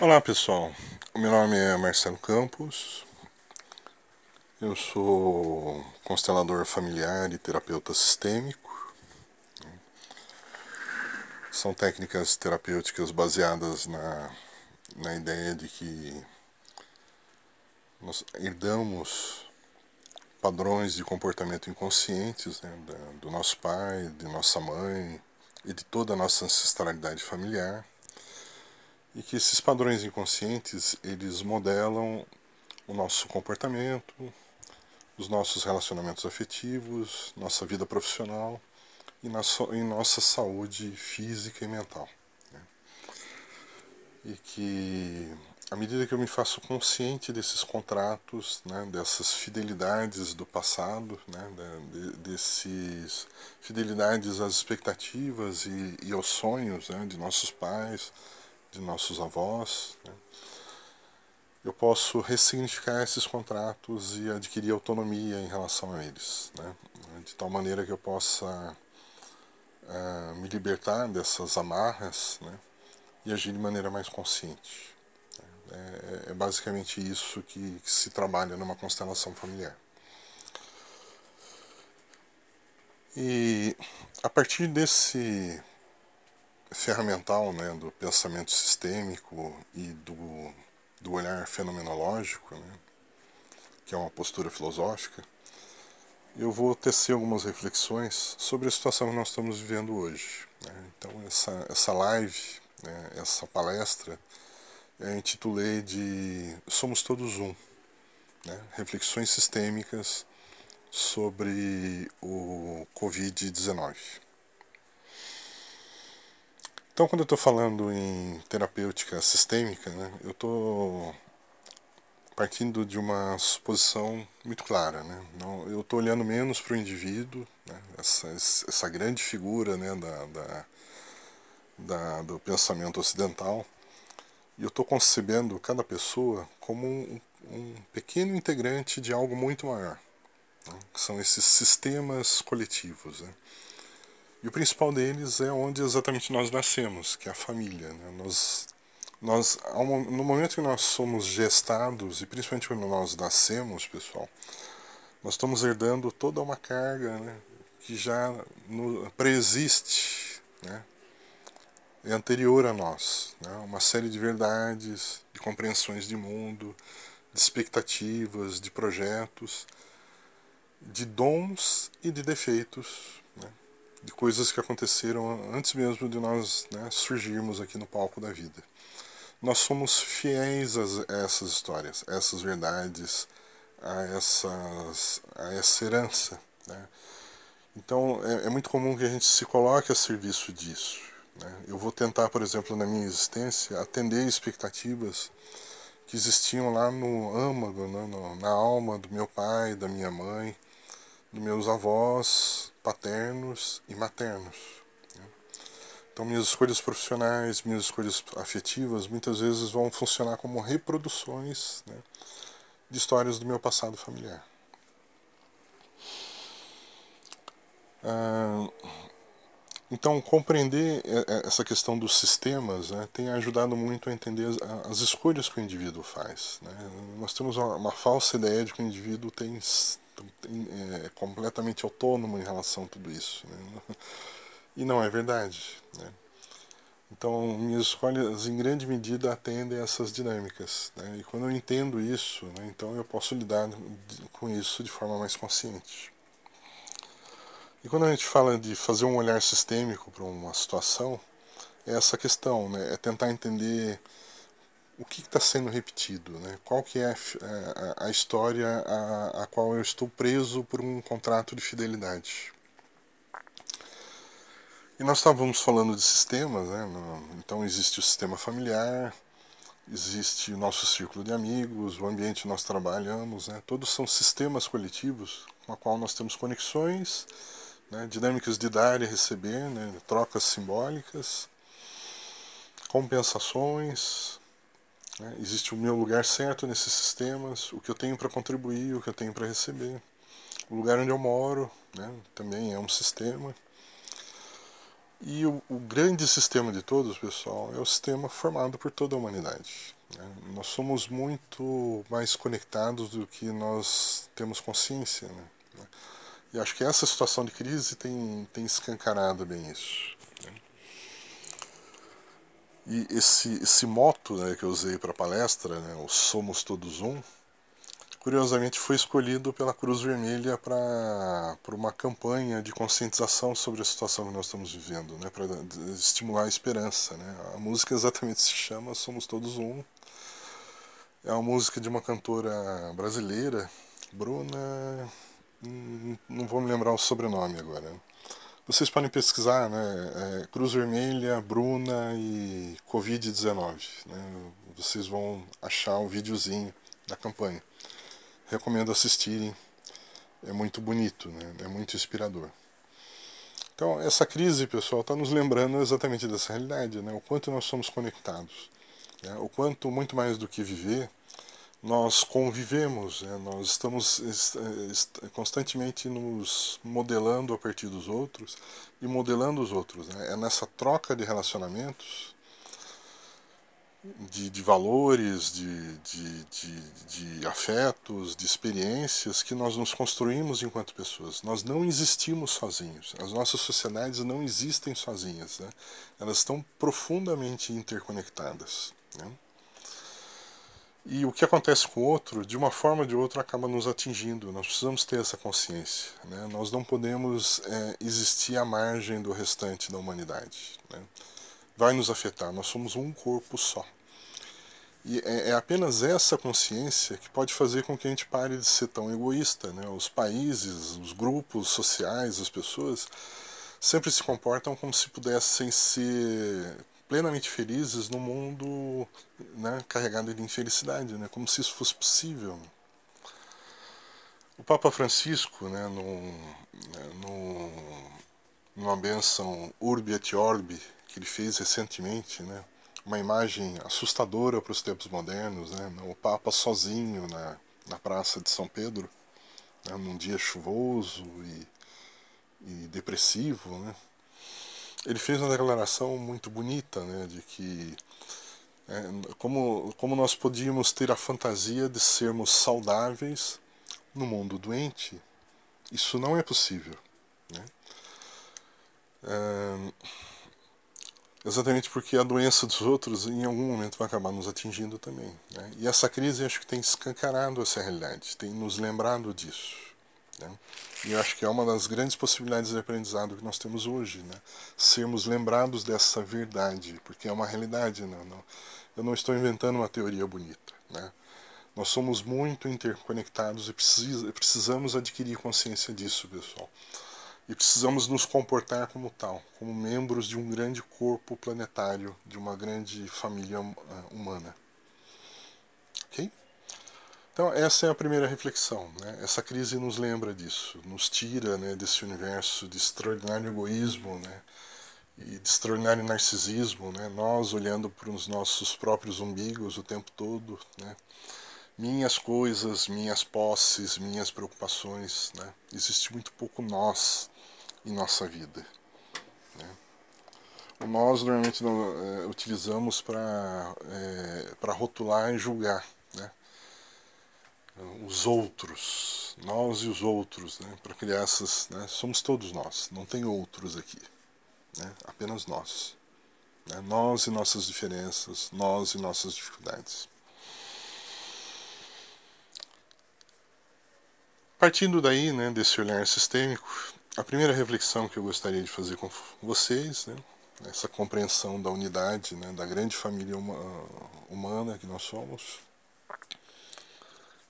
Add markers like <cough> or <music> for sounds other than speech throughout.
Olá pessoal, meu nome é Marcelo Campos, eu sou constelador familiar e terapeuta sistêmico. São técnicas terapêuticas baseadas na, na ideia de que nós herdamos padrões de comportamento inconscientes né, do nosso pai, de nossa mãe e de toda a nossa ancestralidade familiar e que esses padrões inconscientes eles modelam o nosso comportamento, os nossos relacionamentos afetivos, nossa vida profissional e nossa, em nossa saúde física e mental. Né? E que à medida que eu me faço consciente desses contratos, né, dessas fidelidades do passado, né, de, desses fidelidades às expectativas e, e aos sonhos né, de nossos pais, de nossos avós. Né? Eu posso ressignificar esses contratos e adquirir autonomia em relação a eles, né? de tal maneira que eu possa uh, me libertar dessas amarras né? e agir de maneira mais consciente. É, é basicamente isso que, que se trabalha numa constelação familiar. E a partir desse ferramental né, do pensamento sistêmico e do, do olhar fenomenológico, né, que é uma postura filosófica, eu vou tecer algumas reflexões sobre a situação que nós estamos vivendo hoje. Né. Então, essa, essa live, né, essa palestra, eu intitulei de Somos Todos Um né, Reflexões Sistêmicas sobre o Covid-19. Então, quando eu estou falando em terapêutica sistêmica, né, eu estou partindo de uma suposição muito clara. Né? Não, eu estou olhando menos para o indivíduo, né, essa, essa grande figura né, da, da, da do pensamento ocidental, e eu estou concebendo cada pessoa como um, um, pequeno integrante de algo muito maior, né, que são esses sistemas coletivos. Né? E o principal deles é onde exatamente nós nascemos, que é a família. Né? Nós, nós, no momento que nós somos gestados, e principalmente quando nós nascemos, pessoal, nós estamos herdando toda uma carga né, que já no, preexiste, né, é anterior a nós. Né, uma série de verdades, de compreensões de mundo, de expectativas, de projetos, de dons e de defeitos de coisas que aconteceram antes mesmo de nós né, surgirmos aqui no palco da vida. Nós somos fiéis a essas histórias, a essas verdades, a, essas, a essa herança. Né? Então é, é, muito comum que a gente se coloque a serviço disso. Né? Eu vou tentar, por exemplo, na minha existência, atender expectativas que existiam lá no âmago, né, na alma do meu pai, da minha mãe, dos meus avós paternos e maternos. Né? Então, minhas escolhas profissionais, minhas escolhas afetivas, muitas vezes vão funcionar como reproduções né, de histórias do meu passado familiar. Ah, então, compreender essa questão dos sistemas né, tem ajudado muito a entender as, as, escolhas que o indivíduo faz. Né? Nós temos uma falsa ideia de que o indivíduo tem é, completamente autônomo em relação a tudo isso. Né? E não é verdade. Né? Então, minhas escolhas, em grande medida, atendem a essas dinâmicas. Né? E quando eu entendo isso, né, então eu posso lidar com isso de forma mais consciente. E quando a gente fala de fazer um olhar sistêmico para uma situação, é essa questão, né? é tentar entender o que está sendo repetido, né? qual que é a, a, a história a, a, qual eu estou preso por um contrato de fidelidade. E nós estávamos falando de sistemas, né? então existe o sistema familiar, existe o nosso círculo de amigos, o ambiente que nós trabalhamos, né? todos são sistemas coletivos com a qual nós temos conexões, né? dinâmicas de dar e receber, né? trocas simbólicas, compensações, né? Existe o meu lugar certo nesses sistemas, o que eu tenho para contribuir, o que eu tenho para receber. O lugar onde eu moro né? também é um sistema. E o, o, grande sistema de todos, pessoal, é o sistema formado por toda a humanidade. Né? Nós somos muito mais conectados do que nós temos consciência. Né? E acho que essa situação de crise tem, tem escancarado bem isso. E esse, esse moto né, que eu usei para a palestra, né, o Somos Todos Um, curiosamente foi escolhido pela Cruz Vermelha para uma campanha de conscientização sobre a situação que nós estamos vivendo, né, para estimular a esperança. Né. A música exatamente se chama Somos Todos Um. É uma música de uma cantora brasileira, Bruna. Hum, não vou me lembrar o sobrenome agora. Vocês podem pesquisar, né? É, Cruz Vermelha, Bruna e Covid-19. Né, vocês vão achar um videozinho da campanha recomendo assistirem. É muito bonito, né? é muito inspirador. Então, essa crise, pessoal, está nos lembrando exatamente dessa realidade, né? o quanto nós somos conectados, né? o quanto, muito mais do que viver, nós convivemos, né? nós estamos constantemente nos modelando a partir dos outros e modelando os outros. Né? É nessa troca de relacionamentos de, de valores, de, de, de, de, afetos, de experiências que nós nos construímos enquanto pessoas. Nós não existimos sozinhos. As nossas sociedades não existem sozinhas. Né? Elas estão profundamente interconectadas. Né? E o que acontece com o outro, de uma forma ou de outra, acaba nos atingindo. Nós precisamos ter essa consciência. Né? Nós não podemos é, existir à margem do restante da humanidade. Né? vai nos afetar. Nós somos um corpo só. E é, é, apenas essa consciência que pode fazer com que a gente pare de ser tão egoísta. Né? Os países, os grupos sociais, as pessoas sempre se comportam como se pudessem ser plenamente felizes num mundo né, carregado de infelicidade, né? como se isso fosse possível. O Papa Francisco, né, num, né, num, numa benção Urbi et Orbi, que ele fez recentemente, né? uma imagem assustadora para os tempos modernos, né? o Papa sozinho na, na Praça de São Pedro, né? num dia chuvoso e, e depressivo. Né? Ele fez uma declaração muito bonita né? de que é, como, como nós podíamos ter a fantasia de sermos saudáveis no mundo doente, isso não é possível. Né? É, Exatamente porque a doença dos outros em algum momento vai acabar nos atingindo também. Né? E essa crise acho que tem escancarado essa realidade, tem nos lembrado disso. Né? E eu acho que é uma das grandes possibilidades de aprendizado que nós temos hoje, né? sermos lembrados dessa verdade, porque é uma realidade. Né? Eu não estou inventando uma teoria bonita. Né? Nós somos muito interconectados e precisa, precisamos adquirir consciência disso, pessoal e precisamos nos comportar como tal, como membros de um grande corpo planetário, de uma grande família eh, humana. Ok? Então, essa é a primeira reflexão. Né? Essa crise nos lembra disso, nos tira né, desse universo de extraordinário egoísmo né, e de extraordinário narcisismo, né? nós olhando para os nossos próprios umbigos o tempo todo. Né? minhas coisas, minhas posses, minhas preocupações. Né? Existe muito pouco nós em nossa vida. Né? O nós normalmente não, é, utilizamos para é, rotular e julgar. Né? Os outros, nós e os outros, né? para criar essas. Né? Somos todos nós, não tem outros aqui. Né? Apenas nós. Né? Nós e nossas diferenças, nós e nossas dificuldades. Partindo daí, né, desse olhar sistêmico, a primeira reflexão que eu gostaria de fazer com vocês, né, essa compreensão da unidade, né, da grande família humana que nós somos.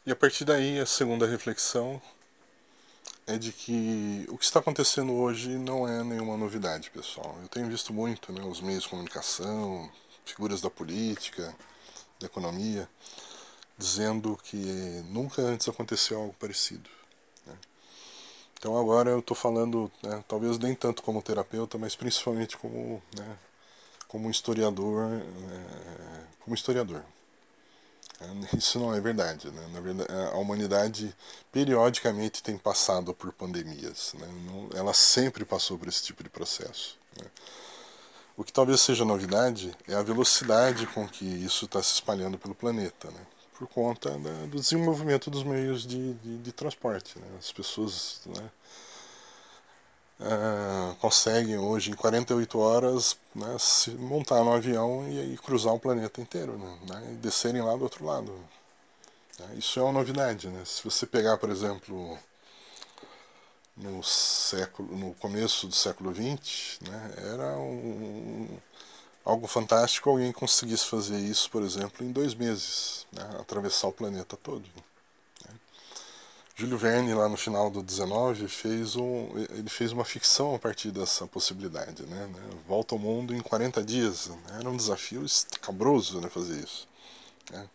E a partir daí, a segunda reflexão é de que o que está acontecendo hoje não é nenhuma novidade, pessoal. Eu tenho visto muito né, os meios de comunicação, figuras da política, da economia, dizendo que nunca antes aconteceu algo parecido. Então agora eu estou falando, né, talvez nem tanto como terapeuta, mas principalmente como, né, como historiador, é, como historiador. É, isso não é verdade, né? Na verdade, a humanidade periodicamente tem passado por pandemias, né? ela sempre passou por esse tipo de processo. Né? O que talvez seja novidade é a velocidade com que isso está se espalhando pelo planeta, né? por conta do desenvolvimento dos meios de, de, de transporte. Né? As pessoas né, uh, conseguem hoje, em 48 horas, né, se montar no avião e, e, cruzar o planeta inteiro, né, né, e descerem lá do outro lado. Né? Isso é uma novidade. Né? Se você pegar, por exemplo, no século no começo do século XX né, era um, algo fantástico alguém conseguisse fazer isso por exemplo em dois meses né, atravessar o planeta todo. Júlio Verne lá no final do 19 fez um ele fez uma ficção a partir dessa possibilidade né, volta ao mundo em 40 dias né, era um desafio escabroso né, fazer isso né,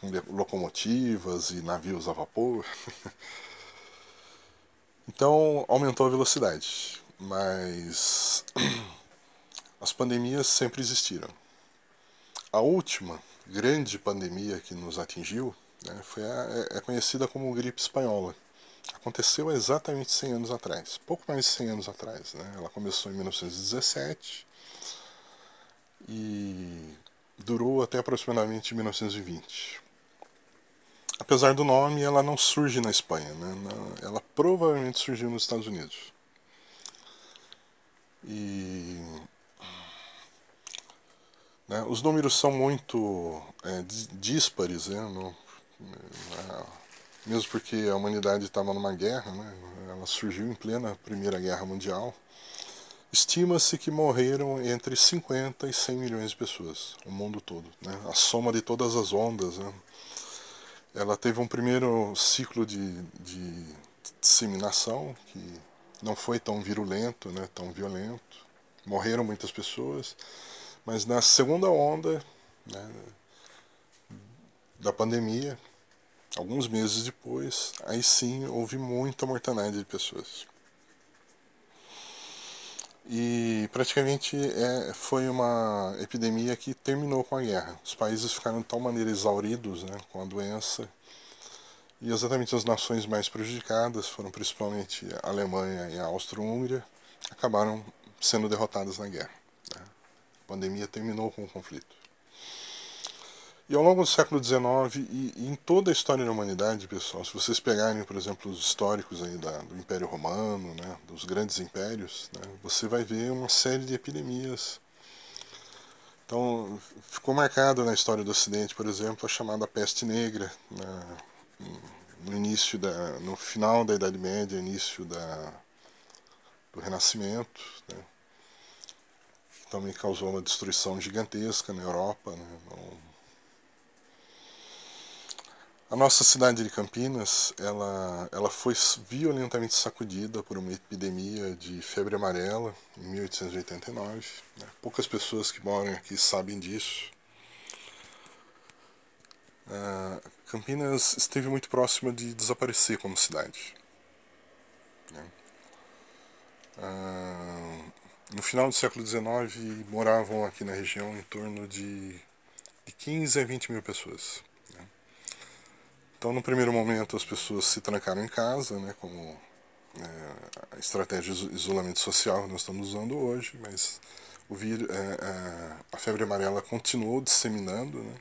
com locomotivas e navios a vapor. <laughs> Então aumentou a velocidade, mas <clears throat> as pandemias sempre existiram. A última grande pandemia que nos atingiu né, foi a, é, é conhecida como gripe espanhola. Aconteceu exatamente 100 anos atrás, pouco mais de 100 anos atrás. Né? Ela começou em 1917 e durou até aproximadamente 1920 apesar do nome, ela não surge na Espanha, né? ela provavelmente surgiu nos Estados Unidos. E né, os números são muito é, díspares, né? É, mesmo porque a humanidade estava numa guerra, né? ela surgiu em plena Primeira Guerra Mundial. Estima-se que morreram entre 50 e 100 milhões de pessoas, o mundo todo. Né? A soma de todas as ondas. Né? ela teve um primeiro ciclo de, de disseminação que não foi tão virulento, né, tão violento. Morreram muitas pessoas, mas na segunda onda né, da pandemia, alguns meses depois, aí sim houve muita mortandade de pessoas. E praticamente é, foi uma epidemia que terminou com a guerra. Os países ficaram de tal maneira exauridos né, com a doença. E exatamente as nações mais prejudicadas foram principalmente a Alemanha e a Áustria-Hungria, acabaram sendo derrotadas na guerra. Né. A pandemia terminou com o conflito. E ao longo do século XIX e, em toda a história da humanidade, pessoal, se vocês pegarem, por exemplo, os históricos aí da, do Império Romano, né, dos grandes impérios, né, você vai ver uma série de epidemias. Então, ficou marcado na história do Ocidente, por exemplo, a chamada peste negra, né, no início da, no final da Idade Média, início da, do Renascimento, né, também causou uma destruição gigantesca na Europa, né, A nossa cidade de Campinas, ela, ela foi violentamente sacudida por uma epidemia de febre amarela em 1889. Né? Poucas pessoas que moram aqui sabem disso. Uh, Campinas esteve muito próxima de desaparecer como cidade. Né? Uh, no final do século XIX, moravam aqui na região em torno de, de 15 a 20 mil pessoas. Então, no primeiro momento, as pessoas se trancaram em casa, né, como é, a estratégia de isolamento social que nós estamos usando hoje, mas o vir, é, é, a febre amarela continuou disseminando. Né,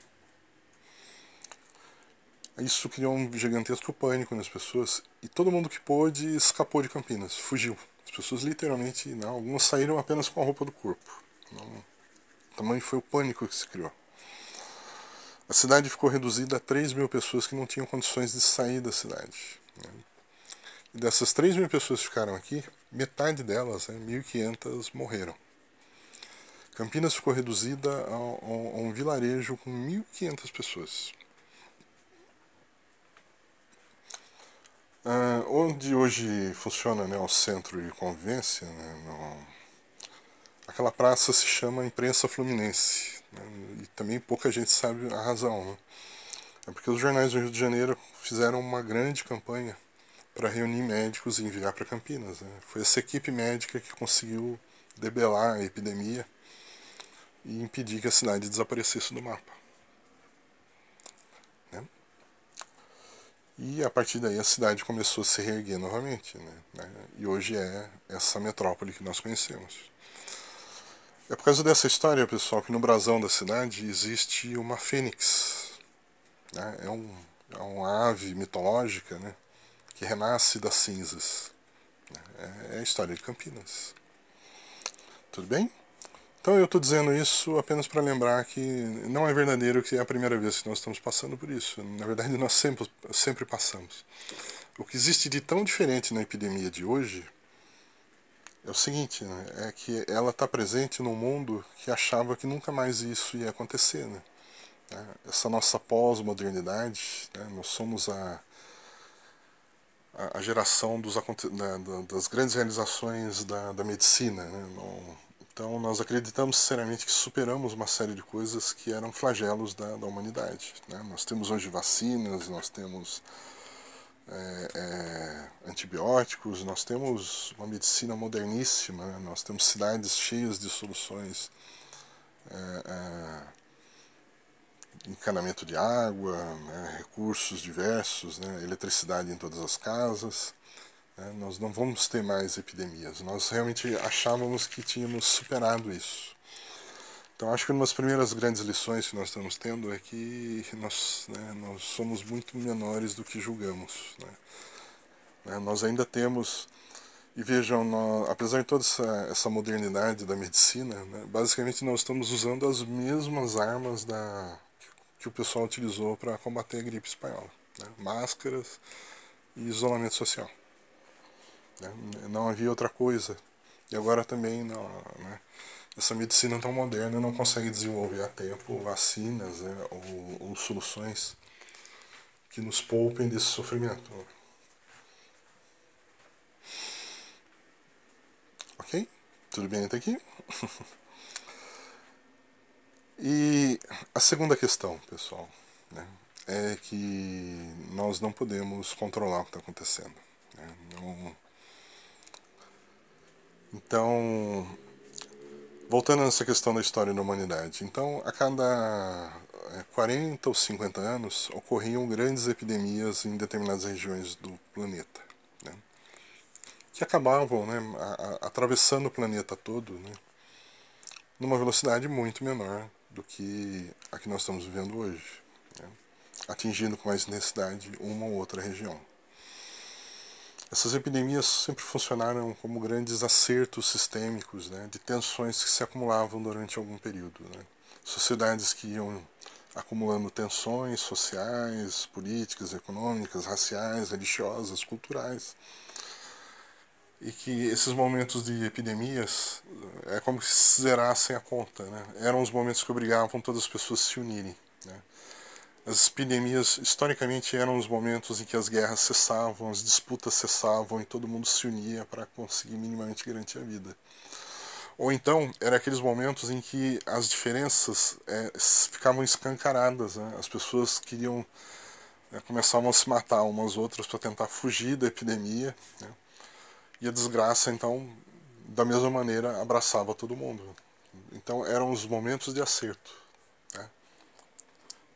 isso criou um gigantesco pânico nas pessoas e todo mundo que pôde escapou de Campinas, fugiu. As pessoas literalmente, não, algumas saíram apenas com a roupa do corpo. Não, tamanho foi o pânico que se criou. A cidade ficou reduzida a 3 mil pessoas que não tinham condições de sair da cidade. Né? E dessas 3 mil pessoas que ficaram aqui, metade delas, né, 1.500, morreram. Campinas ficou reduzida a, a, a um vilarejo com 1.500 pessoas. Uh, onde hoje funciona né, o centro de convivência, né, no, aquela praça se chama Imprensa Fluminense. E também pouca gente sabe a razão. Né? É porque os jornais do Rio de Janeiro fizeram uma grande campanha para reunir médicos e enviar para Campinas. Né? Foi essa equipe médica que conseguiu debelar a epidemia e impedir que a cidade desaparecesse do mapa. Né? E a partir daí a cidade começou a se reerguer novamente. Né? E hoje é essa metrópole que nós conhecemos. É por causa dessa história, pessoal, que no brasão da cidade existe uma fênix. Né? É, um, é uma ave mitológica né? que renasce das cinzas. É, é a história de Campinas. Tudo bem? Então eu estou dizendo isso apenas para lembrar que não é verdadeiro que é a primeira vez que nós estamos passando por isso. Na verdade, nós sempre, sempre passamos. O que existe de tão diferente na epidemia de hoje é o seguinte, né? é que ela está presente num mundo que achava que nunca mais isso ia acontecer. Né? É, essa nossa pós-modernidade, né? nós somos a, a, geração dos, da, das grandes realizações da, da medicina. Né? Então nós acreditamos sinceramente que superamos uma série de coisas que eram flagelos da, da humanidade. Né? Nós temos hoje vacinas, nós temos é, é, antibióticos, nós temos uma medicina moderníssima, né? nós temos cidades cheias de soluções, é, é encanamento de água, né? recursos diversos, né? eletricidade em todas as casas. Né? Nós não vamos ter mais epidemias. Nós realmente achávamos que tínhamos superado isso. Então acho que uma das primeiras grandes lições que nós estamos tendo é que nós, né, nós somos muito menores do que julgamos. Né? Né, nós ainda temos, e vejam, nós, apesar de toda essa, essa modernidade da medicina, né, basicamente nós estamos usando as mesmas armas da, que o pessoal utilizou para combater a gripe espanhola. Né? Máscaras e isolamento social. Né? Não havia outra coisa. E agora também não. Essa medicina tão moderna não consegue desenvolver a tempo vacinas né, ou, ou, soluções que nos poupem desse sofrimento. Ok? Tudo bem até aqui? <laughs> e a segunda questão, pessoal, né, é que nós não podemos controlar o que está acontecendo. Né? Não... Então, voltando nessa questão da história da humanidade, então a cada 40 é, ou 50 anos ocorriam grandes epidemias em determinadas regiões do planeta, né, que acabavam né, a, a, atravessando o planeta todo né, numa velocidade muito menor do que a que nós estamos vivendo hoje, né, atingindo com mais intensidade uma ou outra região. Essas epidemias sempre funcionaram como grandes acertos sistêmicos né, de tensões que se acumulavam durante algum período. Né. Sociedades que iam acumulando tensões sociais, políticas, econômicas, raciais, religiosas, culturais. E que esses momentos de epidemias é como se zerassem a conta. Né? Eram os momentos que obrigavam todas as pessoas a se unirem. Né? As epidemias, historicamente, eram os momentos em que as guerras cessavam, as disputas cessavam e todo mundo se unia para conseguir minimamente garantir a vida. Ou então, eram aqueles momentos em que as diferenças é, ficavam escancaradas, né? as pessoas queriam, é, começavam a se matar umas outras para tentar fugir da epidemia, né? e a desgraça, então, da mesma maneira, abraçava todo mundo. Então, eram os momentos de acerto.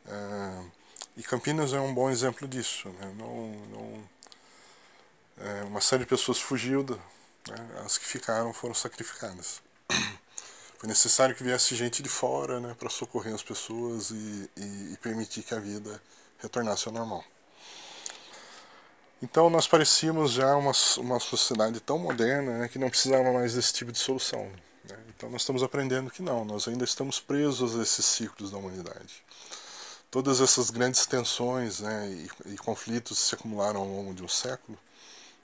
É, e Campinas é um bom exemplo disso. Né? Não, não, é, uma série de pessoas fugiu, né? as que ficaram foram sacrificadas. <clears throat> Foi necessário que viesse gente de fora né, para socorrer as pessoas e, e, e, permitir que a vida retornasse ao normal. Então nós parecíamos já uma, uma sociedade tão moderna né, que não precisava mais desse tipo de solução. Né? Então nós estamos aprendendo que não, nós ainda estamos presos a esses ciclos da humanidade todas essas grandes tensões né, e, e, conflitos se acumularam ao longo de um século,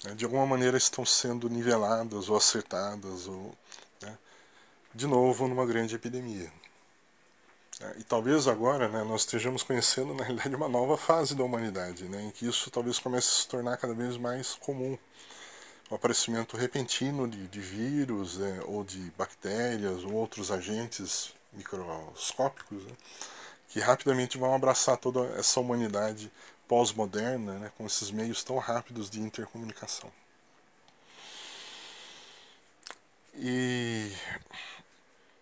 né, de alguma maneira estão sendo niveladas ou acertadas, ou, né, de novo, numa grande epidemia. É, e talvez agora né, nós estejamos conhecendo, na realidade, uma nova fase da humanidade, né, em que isso talvez comece a se tornar cada vez mais comum. O aparecimento repentino de, de vírus é, ou de bactérias ou outros agentes microscópicos né, que rapidamente vão abraçar toda essa humanidade pós-moderna, né, com esses meios tão rápidos de intercomunicação. E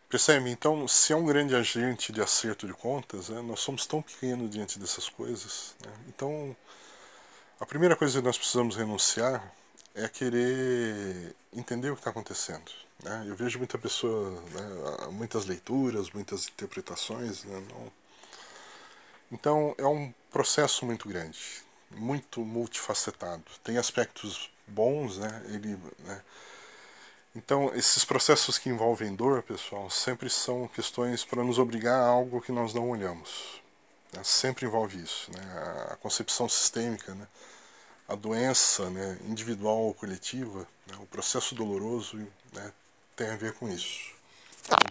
percebe? Então, se é um grande agente de acerto de contas, né, nós somos tão pequenos diante dessas coisas. Né? Então, a primeira coisa que nós precisamos renunciar é querer entender o que está acontecendo. Né? Eu vejo muita pessoa, né, muitas leituras, muitas interpretações. Né, não... Então é um processo muito grande, muito multifacetado. Tem aspectos bons, né? Ele, né? Então esses processos que envolvem dor, pessoal, sempre são questões para nos obrigar a algo que nós não olhamos. Né? Sempre envolve isso, né? A concepção sistêmica, né? a doença né, individual ou coletiva, né, o processo doloroso né, tem a ver com isso.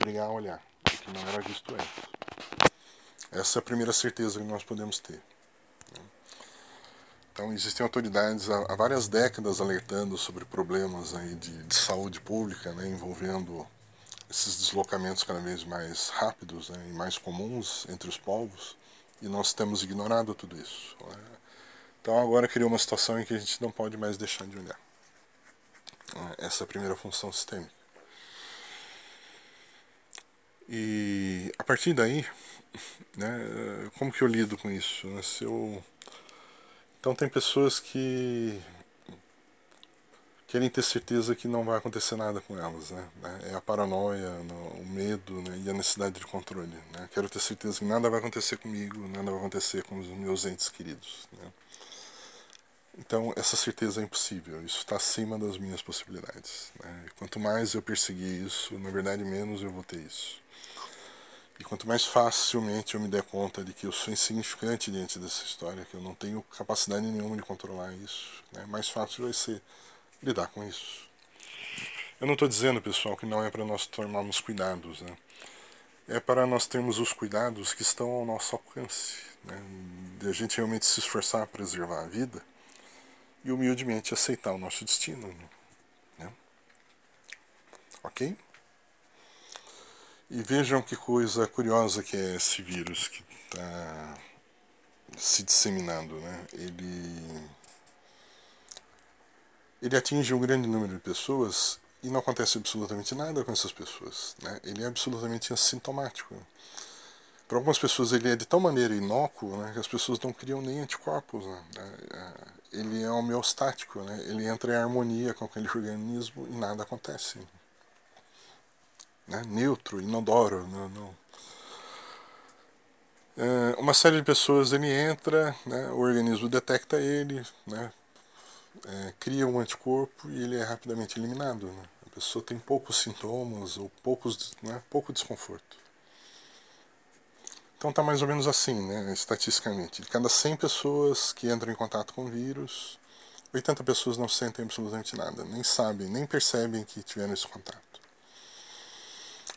Obrigar a olhar, que não era visto antes. Essa é a primeira certeza que nós podemos ter. Né. Então, existem autoridades há, várias décadas alertando sobre problemas aí de, de saúde pública né, envolvendo esses deslocamentos cada vez mais rápidos né, e mais comuns entre os povos, e nós temos ignorado tudo isso. Né. Então agora criou uma situação em que a gente não pode mais deixar de olhar. Essa é a primeira função sistêmica. E a partir daí, né, como que eu lido com isso? Né? Se eu... Então tem pessoas que querem ter certeza que não vai acontecer nada com elas, né? É a paranoia, o medo né? e a necessidade de controle. Né? Quero ter certeza que nada vai acontecer comigo, nada vai acontecer com os meus entes queridos. Né? Então, essa certeza é impossível, isso está acima das minhas possibilidades. Né? Quanto mais eu perseguir isso, na verdade, menos eu vou ter isso. E quanto mais facilmente eu me der conta de que eu sou insignificante diante dessa história, que eu não tenho capacidade nenhuma de controlar isso, né? mais fácil vai ser lidar com isso. Eu não estou dizendo, pessoal, que não é para nós tomarmos cuidados. Né? É para nós termos os cuidados que estão ao nosso alcance. Né? De a gente realmente se esforçar a preservar a vida e humildemente aceitar o nosso destino. Né? Ok? E vejam que coisa curiosa que é esse vírus que está se disseminando. Né? Ele, ele atinge um grande número de pessoas e não acontece absolutamente nada com essas pessoas. Né? Ele é absolutamente assintomático. Para algumas pessoas ele é de tal maneira inócuo né, que as pessoas não criam nem anticorpos. Né? É, é, ele é homeostático, né? ele entra em harmonia com aquele organismo e nada acontece. Né? Neutro, inodoro. Não, não. É, uma série de pessoas ele entra, né? o organismo detecta ele, né? É, cria um anticorpo e ele é rapidamente eliminado. Né? A pessoa tem poucos sintomas ou poucos, né? pouco desconforto. Então está mais ou menos assim, né, estatisticamente. De cada 100 pessoas que entram em contato com o vírus, 80 pessoas não sentem absolutamente nada, nem sabem, nem percebem que tiveram esse contato.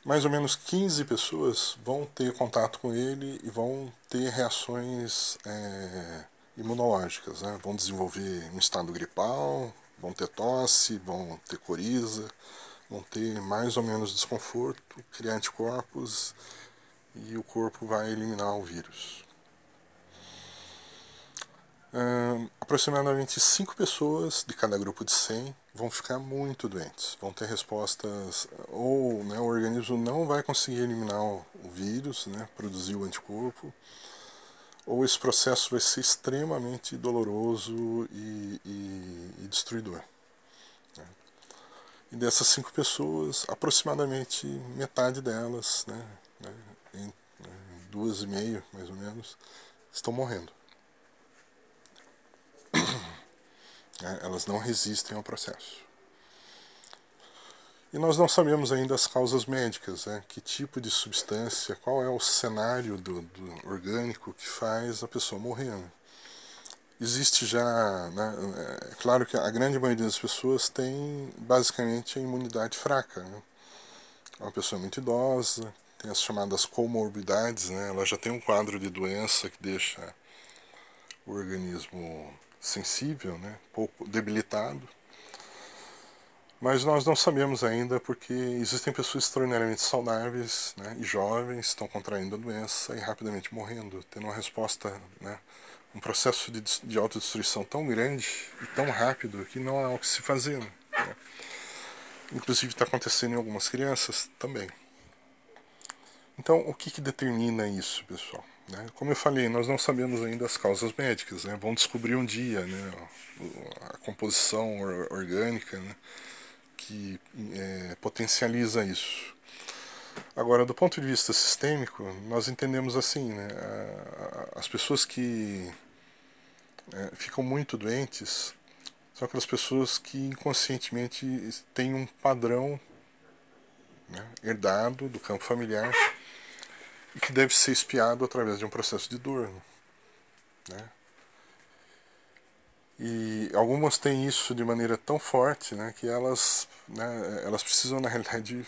Mais ou menos 15 pessoas vão ter contato com ele e vão ter reações é, imunológicas, né? vão desenvolver um estado gripal, vão ter tosse, vão ter coriza, vão ter mais ou menos desconforto, criar anticorpos e o corpo vai eliminar o vírus. Aproximadamente 5 pessoas de cada grupo de 100 vão ficar muito doentes, vão ter respostas, ou né, o organismo não vai conseguir eliminar o, vírus, né, produzir o anticorpo, ou esse processo vai ser extremamente doloroso e, e, e destruidor. Né. E dessas cinco pessoas, aproximadamente metade delas, né, né em, duas e meio, mais ou menos, estão morrendo. É, elas não resistem ao processo. E nós não sabemos ainda as causas médicas, né? que tipo de substância, qual é o cenário do, do orgânico que faz a pessoa morrer. Né? Existe já, né? é claro que a grande maioria das pessoas tem basicamente a imunidade fraca. Né? É uma pessoa muito idosa, tem as chamadas comorbidades, né? ela já tem um quadro de doença que deixa o organismo sensível, né? pouco debilitado. Mas nós não sabemos ainda porque existem pessoas extraordinariamente saudáveis né? e jovens estão contraindo a doença e rapidamente morrendo, tendo uma resposta, né? um processo de, de autodestruição tão grande e tão rápido que não há o que se fazer. Né? Inclusive está acontecendo em algumas crianças também. Então, o que, que determina isso, pessoal? Né? Como eu falei, nós não sabemos ainda as causas médicas. Né? Vão descobrir um dia né, a composição orgânica né, que é, potencializa isso. Agora, do ponto de vista sistêmico, nós entendemos assim, né, as pessoas que é, ficam muito doentes são aquelas pessoas que inconscientemente têm um padrão né, herdado do campo familiar que deve ser espiado através de um processo de dor. Né? E algumas têm isso de maneira tão forte né, que elas, né, elas precisam, na realidade,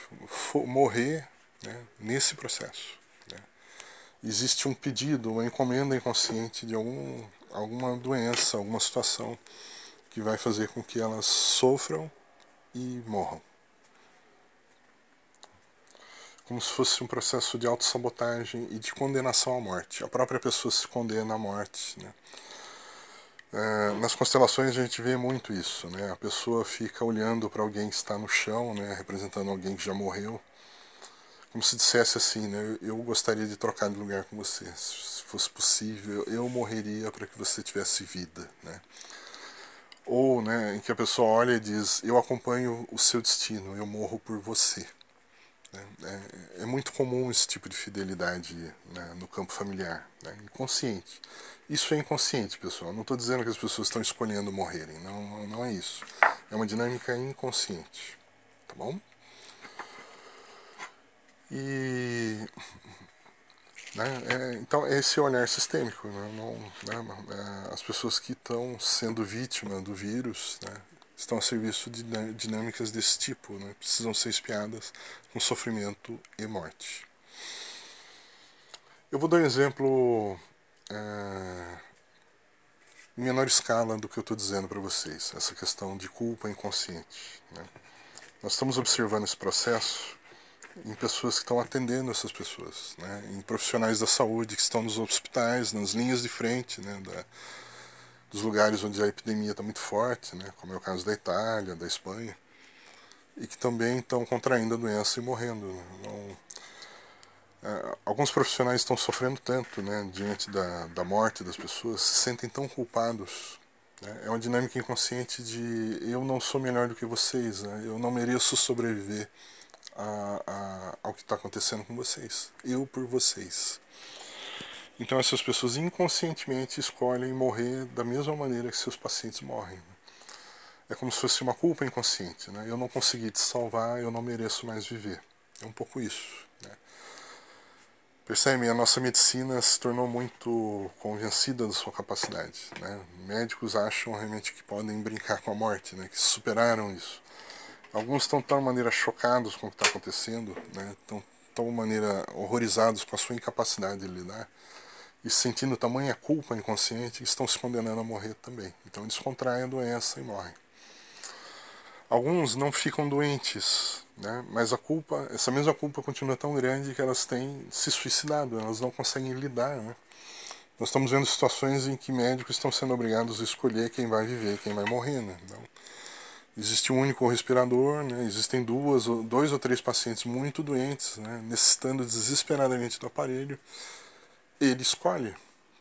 morrer né, nesse processo. Né? Existe um pedido, uma encomenda inconsciente de algum, alguma doença, alguma situação que vai fazer com que elas sofram e morram como se fosse um processo de autossabotagem e de condenação à morte. A própria pessoa se condena à morte. Né? É, nas constelações a gente vê muito isso. Né? A pessoa fica olhando para alguém que está no chão, né? representando alguém que já morreu, como se dissesse assim: né? eu gostaria de trocar de lugar com você. Se fosse possível, eu morreria para que você tivesse vida. Né? Ou né, em que a pessoa olha e diz: Eu acompanho o seu destino, eu morro por você. Né? É, é, muito comum esse tipo de fidelidade né, no campo familiar, né, inconsciente. Isso é inconsciente, pessoal. Não estou dizendo que as pessoas estão escolhendo morrerem, não, não é isso. É uma dinâmica inconsciente, tá bom? E né, é, então esse olhar sistêmico, né, não, né, é, as pessoas que estão sendo vítimas do vírus, estão a serviço de dinâmicas desse tipo, né? precisam ser espiadas com sofrimento e morte. Eu vou dar um exemplo é, em menor escala do que eu estou dizendo para vocês, essa questão de culpa inconsciente. Né? Nós estamos observando esse processo em pessoas que estão atendendo essas pessoas, né? em profissionais da saúde que estão nos hospitais, nas linhas de frente né? da, dos lugares onde a epidemia está muito forte, né, como é o caso da Itália, da Espanha, e que também estão contraindo a doença e morrendo. Né. Então, é, alguns profissionais estão sofrendo tanto né, diante da, da morte das pessoas, se sentem tão culpados. Né, é uma dinâmica inconsciente de eu não sou melhor do que vocês, né, eu não mereço sobreviver a, a, ao que está acontecendo com vocês. Eu por vocês. Então essas pessoas inconscientemente escolhem morrer da mesma maneira que seus pacientes morrem. É como se fosse uma culpa inconsciente. Né? Eu não consegui te salvar, eu não mereço mais viver. É um pouco isso. Né? Percebe? A nossa medicina se tornou muito convencida da sua capacidade. Né? Médicos acham realmente que podem brincar com a morte, né? que superaram isso. Alguns estão de tal maneira chocados com o que está acontecendo, né? estão de tal maneira horrorizados com a sua incapacidade de lidar, e sentindo tamanha culpa inconsciente, estão se condenando a morrer também. Então eles contraem a doença e morrem. Alguns não ficam doentes, né? mas a culpa, essa mesma culpa continua tão grande que elas têm se suicidado, elas não conseguem lidar. Né? Nós estamos vendo situações em que médicos estão sendo obrigados a escolher quem vai viver, quem vai morrer. Né? Então, existe um único respirador, né? existem duas, dois ou três pacientes muito doentes, né? necessitando desesperadamente do aparelho ele escolhe,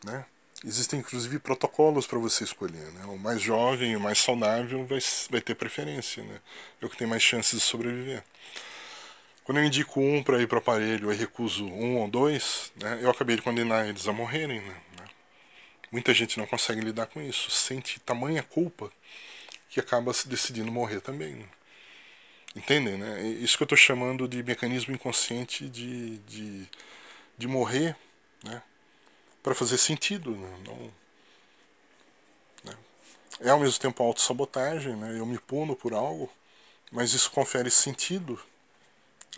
né? Existem inclusive protocolos para você escolher, né? O mais jovem, o mais saudável vai, vai ter preferência, né? É o que tem mais chances de sobreviver. Quando eu indico um para ir para o aparelho e recuso um ou dois, né, eu acabei de condenar eles a morrerem. Né? Muita gente não consegue lidar com isso, sente tamanha culpa que acaba se decidindo morrer também. Né? Entendem? Né? Isso que eu estou chamando de mecanismo inconsciente de, de, de morrer né? para fazer sentido. Né? Não, né? É ao mesmo tempo autossabotagem, né? eu me puno por algo, mas isso confere sentido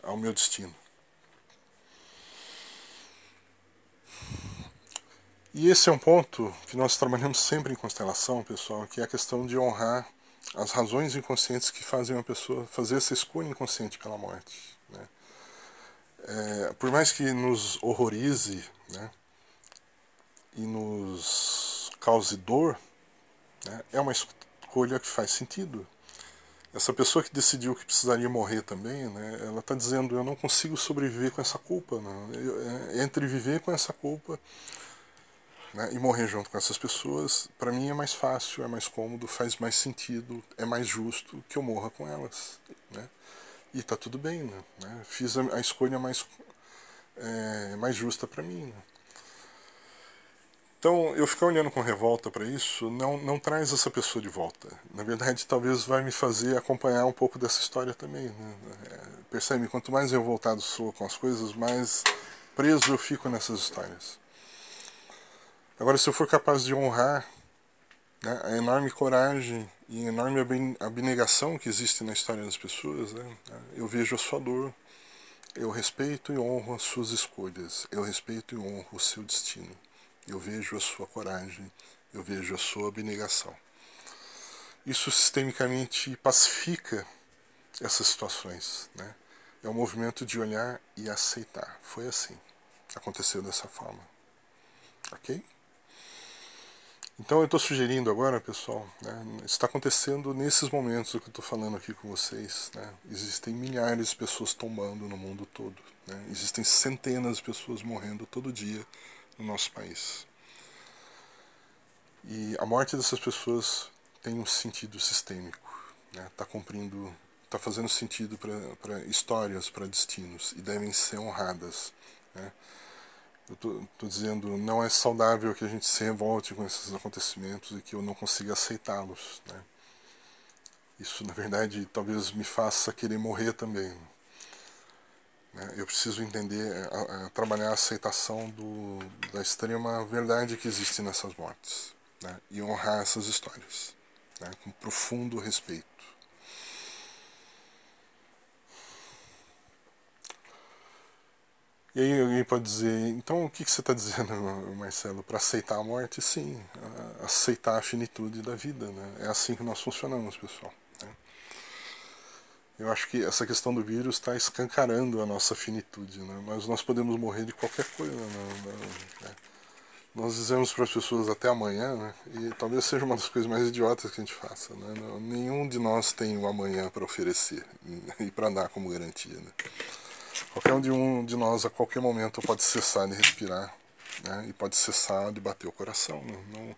ao meu destino. E esse é um ponto que nós trabalhamos sempre em constelação, pessoal, que é a questão de honrar as razões inconscientes que fazem uma pessoa fazer essa escolha inconsciente pela morte. É, por mais que nos horrorize né, e nos cause dor, né, é uma escolha que faz sentido. essa pessoa que decidiu que precisaria morrer também, né, ela está dizendo: eu não consigo sobreviver com essa culpa. Né? Entre viver com essa culpa né, e morrer junto com essas pessoas, para mim é mais fácil, é mais cômodo, faz mais sentido, é mais justo que eu morra com elas. Né? E está tudo bem, né? né? fiz a, a, escolha mais, é, mais justa para mim. Né? Então, eu ficar olhando com revolta para isso não, não traz essa pessoa de volta. Na verdade, talvez vai me fazer acompanhar um pouco dessa história também. Né? É, percebe? Quanto mais eu voltado sou com as coisas, mais preso eu fico nessas histórias. Agora, se eu for capaz de honrar né, a enorme coragem e a enorme abnegação que existe na história das pessoas, né, eu vejo a sua dor, eu respeito e honro as suas escolhas, eu respeito e honro o seu destino eu vejo a sua coragem, eu vejo a sua abnegação. Isso sistemicamente pacifica essas situações. Né? É um movimento de olhar e aceitar. Foi assim. Aconteceu dessa forma. Ok? Então eu estou sugerindo agora, pessoal, né, está acontecendo nesses momentos o que eu estou falando aqui com vocês. Né, existem milhares de pessoas tombando no mundo todo. Né, existem centenas de pessoas morrendo todo dia no nosso país. E a morte dessas pessoas tem um sentido sistêmico, está né? Cumprindo, está fazendo sentido para histórias, para destinos e devem ser honradas. Eu estou dizendo, não é saudável que a gente se revolte com esses acontecimentos e que eu não consiga aceitá-los. Né? Isso, na verdade, talvez me faça querer morrer também. Né? Eu preciso entender, a, a, trabalhar a aceitação do, da extrema verdade que existe nessas mortes né? e honrar essas histórias né? com profundo respeito. E aí alguém pode dizer, então o que, que você está dizendo, <laughs> Marcelo? Para aceitar a morte? Sim, aceitar a finitude da vida. Né? É assim que nós funcionamos, pessoal. Eu acho que essa questão do vírus está escancarando a nossa finitude, né? mas nós podemos morrer de qualquer coisa. Né? né? Nós dizemos para as pessoas até amanhã, né? e talvez seja uma das coisas mais idiotas que a gente faça. Né? Nenhum de nós tem o um amanhã para oferecer e para dar como garantia. Né? Qualquer um de, um de nós, a qualquer momento, pode cessar de respirar né? e pode cessar de bater o coração. Né? Não,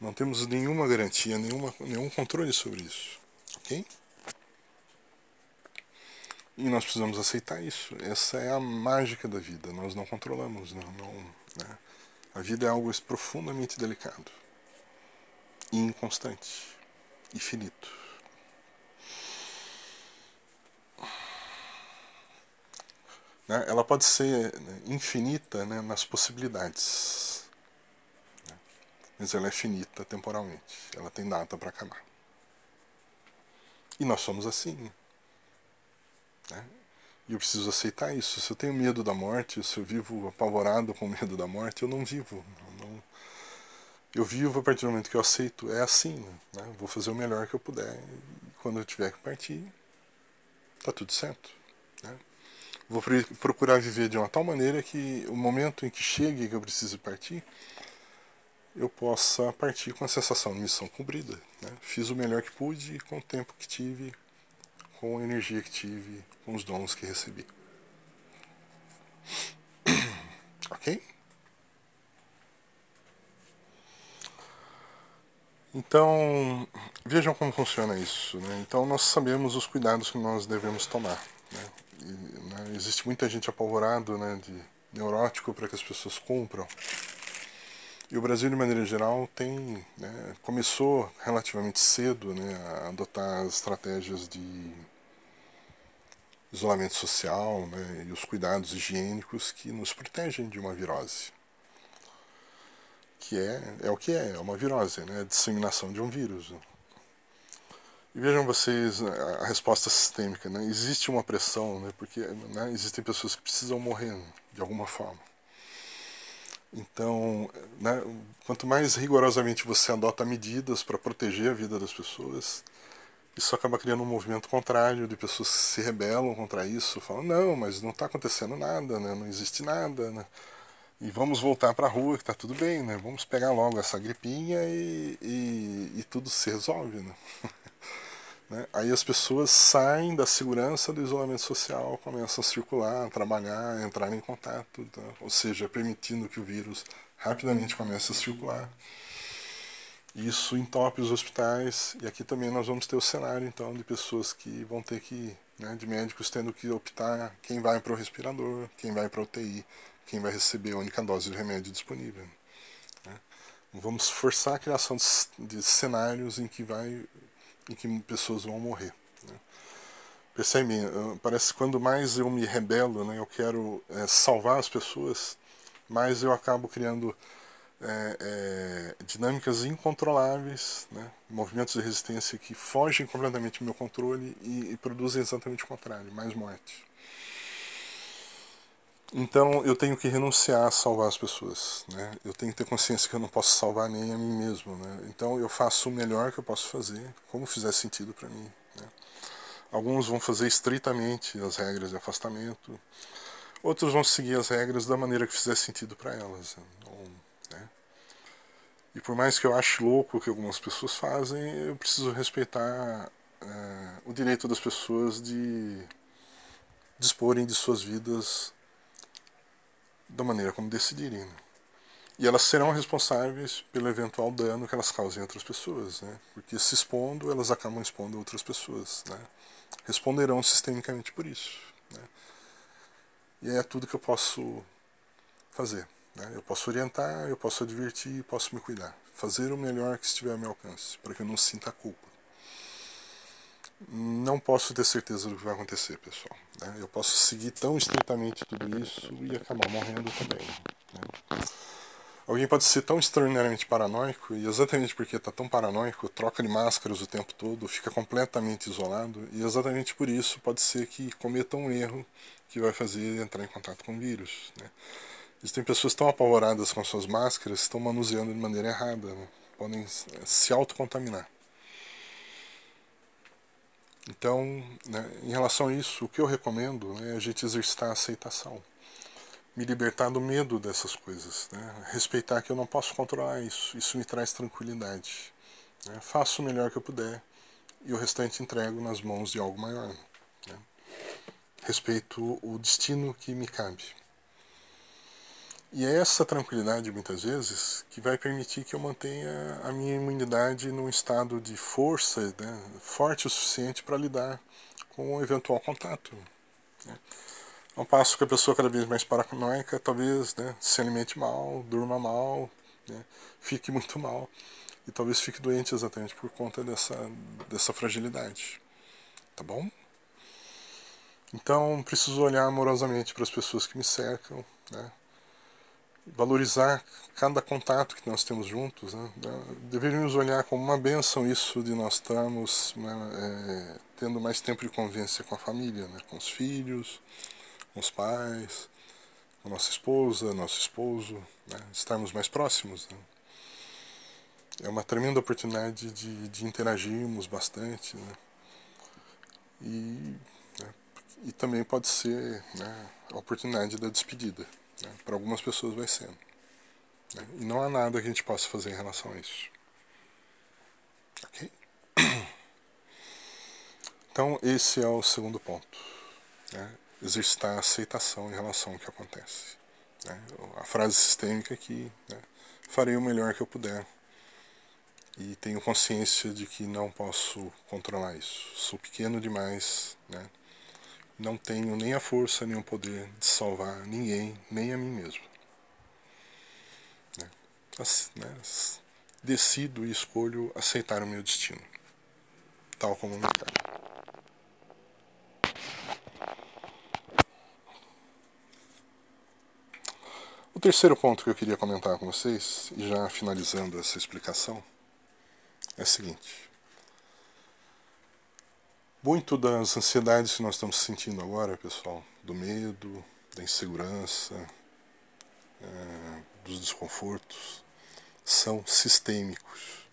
não temos nenhuma garantia, nenhuma, nenhum controle sobre isso. Ok? E nós precisamos aceitar isso. Essa é a mágica da vida. Nós não controlamos. Não, não né? A vida é algo profundamente delicado, e inconstante e finito. Né? Ela pode ser né, infinita né, nas possibilidades, né? mas ela é finita temporalmente. Ela tem data para acabar. E nós somos assim. Né? E eu preciso aceitar isso. Se eu tenho medo da morte, se eu vivo apavorado com medo da morte, eu não vivo. Eu, não... eu vivo a partir do momento que eu aceito. É assim, né? Vou fazer o melhor que eu puder. E quando eu tiver que partir, tá tudo certo. Né? Vou procurar viver de uma tal maneira que o momento em que chegue que eu preciso partir, eu possa partir com a sensação de missão cumprida. Né? Fiz o melhor que pude com o tempo que tive com a energia que tive, com os dons que recebi. <coughs> ok? Então, vejam como funciona isso. Né? Então, nós sabemos os cuidados que nós devemos tomar. Né? E, né, existe muita gente apavorada, né, de neurótico para que as pessoas cumpram. E o Brasil, de maneira geral, tem né, começou relativamente cedo né, a adotar as estratégias de isolamento social né, e os cuidados higiênicos que nos protegem de uma virose. Que é, é o que é, é uma virose, né, a disseminação de um vírus. E vejam vocês a resposta sistêmica. Né, existe uma pressão, né, porque né, existem pessoas que precisam morrer de alguma forma. Então, né, quanto mais rigorosamente você adota medidas para proteger a vida das pessoas, isso acaba criando um movimento contrário de pessoas que se rebelam contra isso, falam, não, mas não está acontecendo nada, né? não existe nada, né? e vamos voltar para a rua que está tudo bem, né? vamos pegar logo essa gripinha e, e, e tudo se resolve. Né? <laughs> Né? Aí as pessoas saem da segurança do isolamento social, começam a circular, a trabalhar, a entrar em contato, tá? ou seja, permitindo que o vírus rapidamente comece a circular. Isso entope os hospitais, e aqui também nós vamos ter o cenário então de pessoas que vão ter que, né, de médicos tendo que optar quem vai para o respirador, quem vai para a UTI, quem vai receber a única dose de remédio disponível. Né? Vamos forçar a criação de, cenários em que vai em que pessoas vão morrer. Né? Percebe? Parece que quando mais eu me rebelo, né, eu quero é, salvar as pessoas, mais eu acabo criando é, é, dinâmicas incontroláveis, né, movimentos de resistência que fogem completamente do meu controle e, e produzem exatamente o contrário, mais morte. Então eu tenho que renunciar a salvar as pessoas, né? Eu tenho que ter consciência que eu não posso salvar nem a mim mesmo, né? Então eu faço o melhor que eu posso fazer, como fizer sentido para mim. Né? Alguns vão fazer estritamente as regras de afastamento, outros vão seguir as regras da maneira que fizer sentido para elas. Né? E por mais que eu ache louco o que algumas pessoas fazem, eu preciso respeitar é, o direito das pessoas de disporem de suas vidas da maneira como decidirem. Né? E elas serão responsáveis pelo eventual dano que elas causem a outras pessoas, né? porque se expondo, elas acabam expondo outras pessoas. Né? Responderão sistemicamente por isso. Né? E é tudo que eu posso fazer. Né? Eu posso orientar, eu posso advertir, posso me cuidar. Fazer o melhor que estiver ao meu alcance, para que eu não sinta culpa. Não posso ter certeza do que vai acontecer, pessoal. Né? Eu posso seguir tão estritamente tudo isso e acabar morrendo também. Né? Alguém pode ser tão extraordinariamente paranoico e exatamente porque está tão paranoico, troca de máscaras o tempo todo, fica completamente isolado e exatamente por isso pode ser que cometa um erro que vai fazer entrar em contato com o vírus. Né? Existem pessoas tão apavoradas com suas máscaras, estão manuseando de maneira errada, né? podem se autocontaminar. Então, né, em relação a isso, o que eu recomendo né, é a gente exercitar a aceitação. Me libertar do medo dessas coisas. Né, respeitar que eu não posso controlar isso. Isso me traz tranquilidade. Né, faço o melhor que eu puder e o restante entrego nas mãos de algo maior. Né. Respeito o destino que me cabe. E é essa tranquilidade, muitas vezes, que vai permitir que eu mantenha a minha imunidade num estado de força, né, forte o suficiente para lidar com o eventual contato. Né. Ao passo que a pessoa cada vez mais paranoica, talvez né, se alimente mal, durma mal, né, fique muito mal. E talvez fique doente exatamente por conta dessa, dessa fragilidade. Tá bom? Então, preciso olhar amorosamente para as pessoas que me cercam, né? Valorizar cada contato que nós temos juntos. Né? Deveríamos olhar como uma benção isso de nós estarmos né, é, tendo mais tempo de convivência com a família, né? com os filhos, com os pais, com nossa esposa, nosso esposo, né? estarmos mais próximos. Né? É uma tremenda oportunidade de, de interagirmos bastante. Né? E, né, e também pode ser a oportunidade da despedida. Né? Para algumas pessoas vai sendo. Né? E não há nada que a gente possa fazer em relação a isso. Ok? <clears throat> Então, esse é o segundo ponto. Né? Exercitar a aceitação em relação ao que acontece. Né? A frase sistêmica aqui, né? farei o melhor que eu puder. E tenho consciência de que não posso controlar isso. Sou pequeno demais, né? Não tenho nem a força nem o poder de salvar ninguém, nem a mim mesmo. Né? Né? Decido e escolho aceitar o meu destino, tal como me quero. O terceiro ponto que eu queria comentar com vocês, e já finalizando essa explicação, é o seguinte. Muito das ansiedades que nós estamos sentindo agora, pessoal, do medo, da insegurança, é, dos desconfortos, são sistêmicos.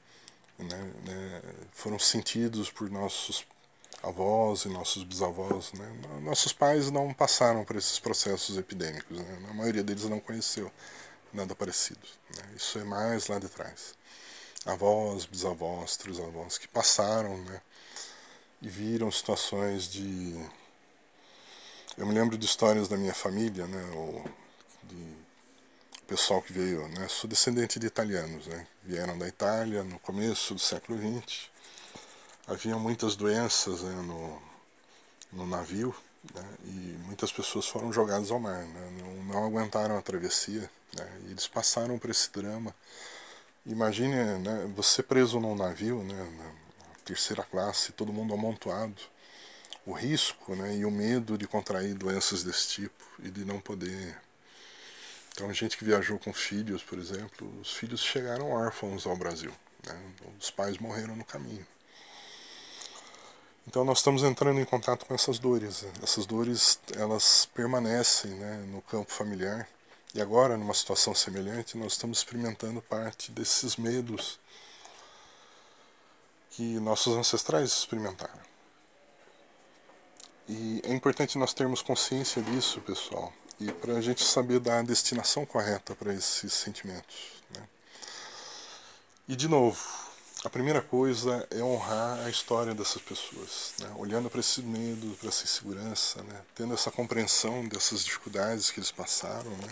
Né, né, foram sentidos por nossos avós e nossos bisavós. Né? Nossos pais não passaram por esses processos epidêmicos. Né? A maioria deles não conheceu nada parecido. Né? Isso é mais lá de trás. Avós, bisavós, trisavós que passaram né, e viram situações de. Eu me lembro de histórias da minha família, né? O, de pessoal que veio, né? Sou descendente de italianos, né? Vieram da Itália no começo do século XX. Havia muitas doenças né, no, no navio né? e muitas pessoas foram jogadas ao mar, né? não, não aguentaram a travessia né? e eles passaram por esse drama. Imagine né, você preso num navio, né, terceira classe, todo mundo amontoado, o risco né, e o medo de contrair doenças desse tipo e de não poder então, gente que viajou com filhos, por exemplo, os filhos chegaram órfãos ao Brasil. Né? Os pais morreram no caminho. Então, nós estamos entrando em contato com essas dores. Essas dores, elas permanecem né, no campo familiar. E agora, numa situação semelhante, nós estamos experimentando parte desses medos que nossos ancestrais experimentaram. E é importante nós termos consciência disso, pessoal e para a gente saber dar a destinação correta para esses sentimentos. Né? E de novo, a primeira coisa é honrar a história dessas pessoas, né? olhando para esse medo, para essa insegurança, né? tendo essa compreensão dessas dificuldades que eles passaram, né?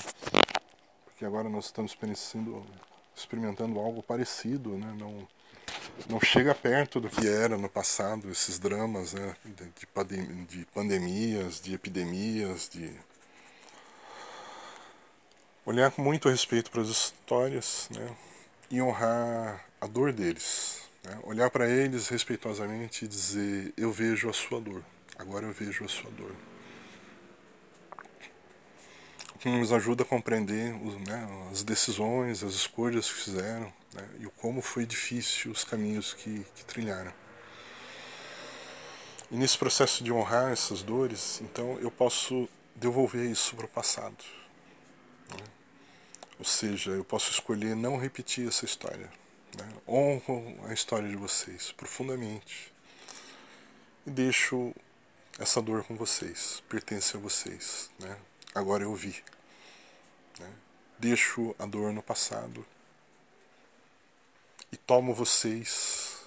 porque agora nós estamos experienciando, experimentando algo parecido, né? não, não chega perto do que era no passado, esses dramas né? de, de, de pandemias, de epidemias, de olhar com muito respeito para as histórias né, e honrar a dor deles. Né, olhar para eles respeitosamente e dizer: Eu vejo a sua dor, agora eu vejo a sua dor. Que nos ajuda a compreender os, né, as decisões, as escolhas que fizeram né, e o como foi difícil os caminhos que, que trilharam. E nesse processo de honrar essas dores, então eu posso devolver isso para o passado. Né? Ou seja, eu posso escolher não repetir essa história. Né? Honro a história de vocês profundamente e deixo essa dor com vocês, pertence a vocês. Né? Agora eu vi. Né? Deixo a dor no passado e tomo vocês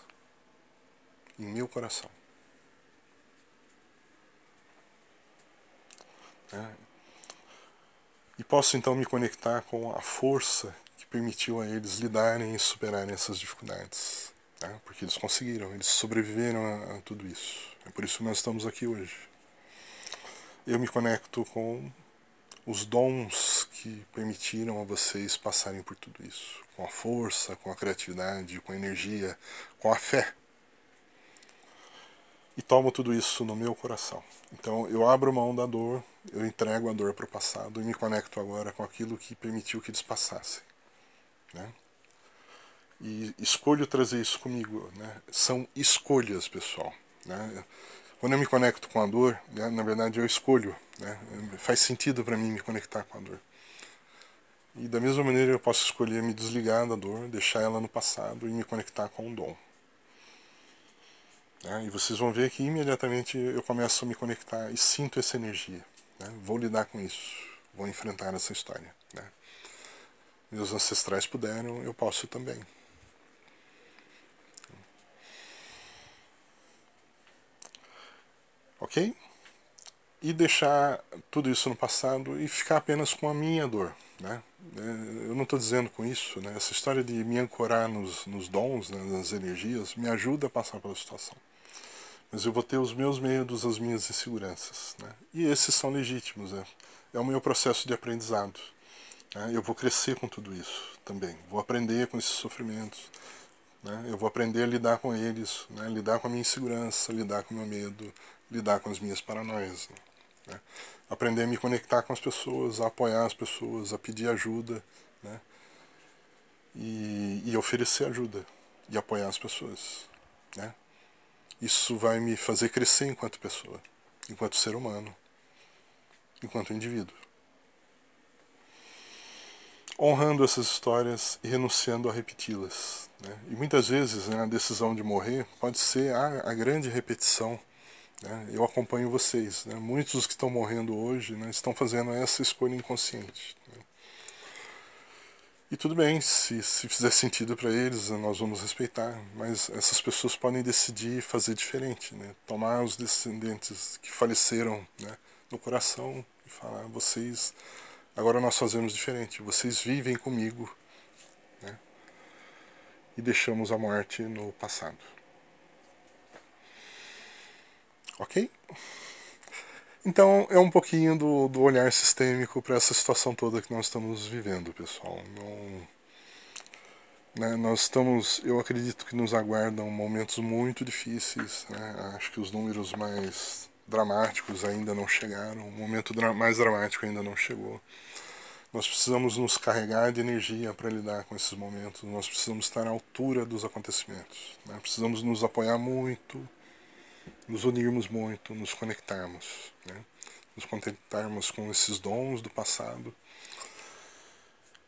em meu coração. É, e posso então me conectar com a força que permitiu a eles lidarem e superarem essas dificuldades. Né? Porque eles conseguiram, eles sobreviveram a, a tudo isso. É por isso que nós estamos aqui hoje. Eu me conecto com os dons que permitiram a vocês passarem por tudo isso, com a força, com a criatividade, com a energia, com a fé e tomo tudo isso no meu coração. Então eu abro mão da dor, eu entrego a dor para o passado e me conecto agora com aquilo que permitiu que eles passassem. Né? E escolho trazer isso comigo. Né? São escolhas, pessoal. Né? Quando eu me conecto com a dor, né, na verdade eu escolho. Né? Faz sentido para mim me conectar com a dor. E da mesma maneira eu posso escolher me desligar da dor, deixar ela no passado e me conectar com o dom. Né? E vocês vão ver que imediatamente eu começo a me conectar e sinto essa energia. Né? Vou lidar com isso, vou enfrentar essa história. Né? Meus ancestrais puderam, eu posso também. Ok? E deixar tudo isso no passado e ficar apenas com a minha dor. Né? É, eu não estou dizendo com isso, né? essa história de me ancorar nos, nos dons, né, nas energias, me ajuda a passar pela situação. Mas eu vou ter os meus medos, as minhas inseguranças. Né? E esses são legítimos. Né? É o meu processo de aprendizado. Né? Eu vou crescer com tudo isso também. Vou aprender com esses sofrimentos. Né? Eu vou aprender a lidar com eles, né? lidar com a minha insegurança, lidar com o meu medo, lidar com as minhas paranoias. Né? Aprender a me conectar com as pessoas, a apoiar as pessoas, a pedir ajuda. Né? E, e oferecer ajuda e apoiar as pessoas. Né? Isso vai me fazer crescer enquanto pessoa, enquanto ser humano, enquanto indivíduo. Honrando essas histórias e renunciando a repeti-las. Né? E muitas vezes né, a decisão de morrer pode ser a, a grande repetição. Né? Eu acompanho vocês. Né? Muitos dos que estão morrendo hoje né, estão fazendo essa escolha inconsciente. Né? E tudo bem, se, se fizer sentido para eles, nós vamos respeitar, mas essas pessoas podem decidir fazer diferente, né? tomar os descendentes que faleceram né, no coração e falar: vocês, agora nós fazemos diferente, vocês vivem comigo né? e deixamos a morte no passado. Ok? Então é um pouquinho do, do olhar sistêmico para essa situação toda que nós estamos vivendo, pessoal. Não, né, nós estamos, eu acredito que nos aguardam momentos muito difíceis. Né? Acho que os números mais dramáticos ainda não chegaram, o momento dra mais dramático ainda não chegou. Nós precisamos nos carregar de energia para lidar com esses momentos. Nós precisamos estar à altura dos acontecimentos. Né? Precisamos nos apoiar muito nos unirmos muito, nos conectarmos, né? nos conectarmos com esses dons do passado,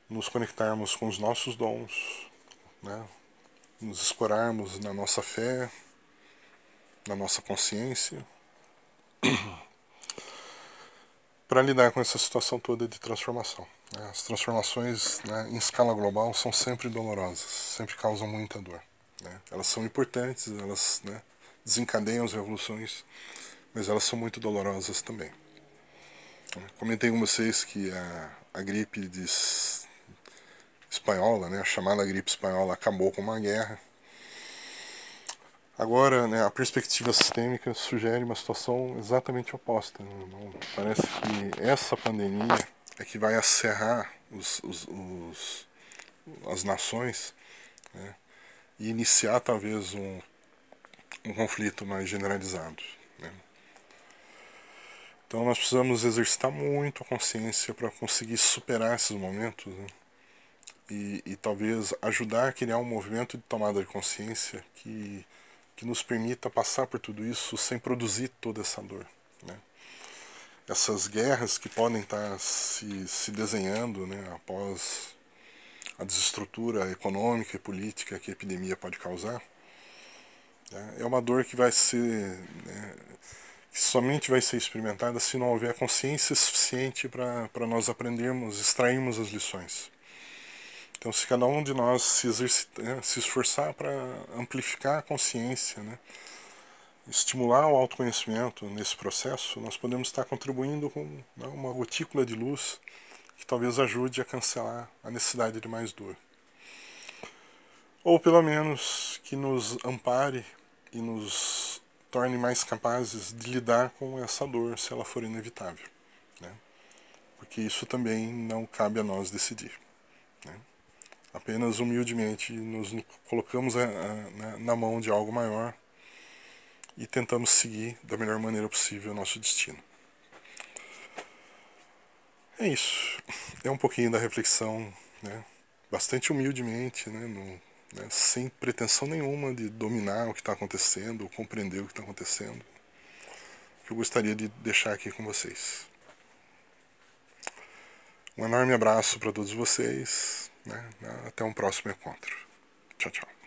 nos conectarmos com os nossos dons, né? nos escorarmos na nossa fé, na nossa consciência, <clears throat> para lidar com essa situação toda de transformação. Né? As transformações né, em escala global são sempre dolorosas, sempre causam muita dor. Né? Elas são importantes, elas né, desencadeiam as revoluções, mas elas são muito dolorosas também. Comentei com vocês que a, a gripe de, espanhola, né, a chamada gripe espanhola, acabou com uma guerra. Agora, né, a perspectiva sistêmica sugere uma situação exatamente oposta. Né? Parece que essa pandemia é que vai acerrar os, os, os as nações né, e iniciar talvez um um conflito mais generalizado. Né? Então nós precisamos exercitar muito a consciência para conseguir superar esses momentos né? e, e, talvez ajudar a criar um movimento de tomada de consciência que, que nos permita passar por tudo isso sem produzir toda essa dor. Né? Essas guerras que podem estar se, se desenhando né, após a desestrutura econômica e política que a epidemia pode causar? É uma dor que vai ser. Né, que somente vai ser experimentada se não houver consciência suficiente para nós aprendermos, extrairmos as lições. Então, se cada um de nós se, né, se esforçar para amplificar a consciência, né, estimular o autoconhecimento nesse processo, nós podemos estar contribuindo com né, uma gotícula de luz que talvez ajude a cancelar a necessidade de mais dor. Ou pelo menos que nos ampare e nos torne mais capazes de lidar com essa dor se ela for inevitável. Né? Porque isso também não cabe a nós decidir. Né? Apenas humildemente nos colocamos a, a, na mão de algo maior e tentamos seguir da melhor maneira possível o nosso destino. É isso. É um pouquinho da reflexão, né? bastante humildemente, né? No, né, sem pretensão nenhuma de dominar o que está acontecendo ou compreender o que está acontecendo, que eu gostaria de deixar aqui com vocês. Um enorme abraço para todos vocês. Né, até um próximo encontro. Tchau, tchau.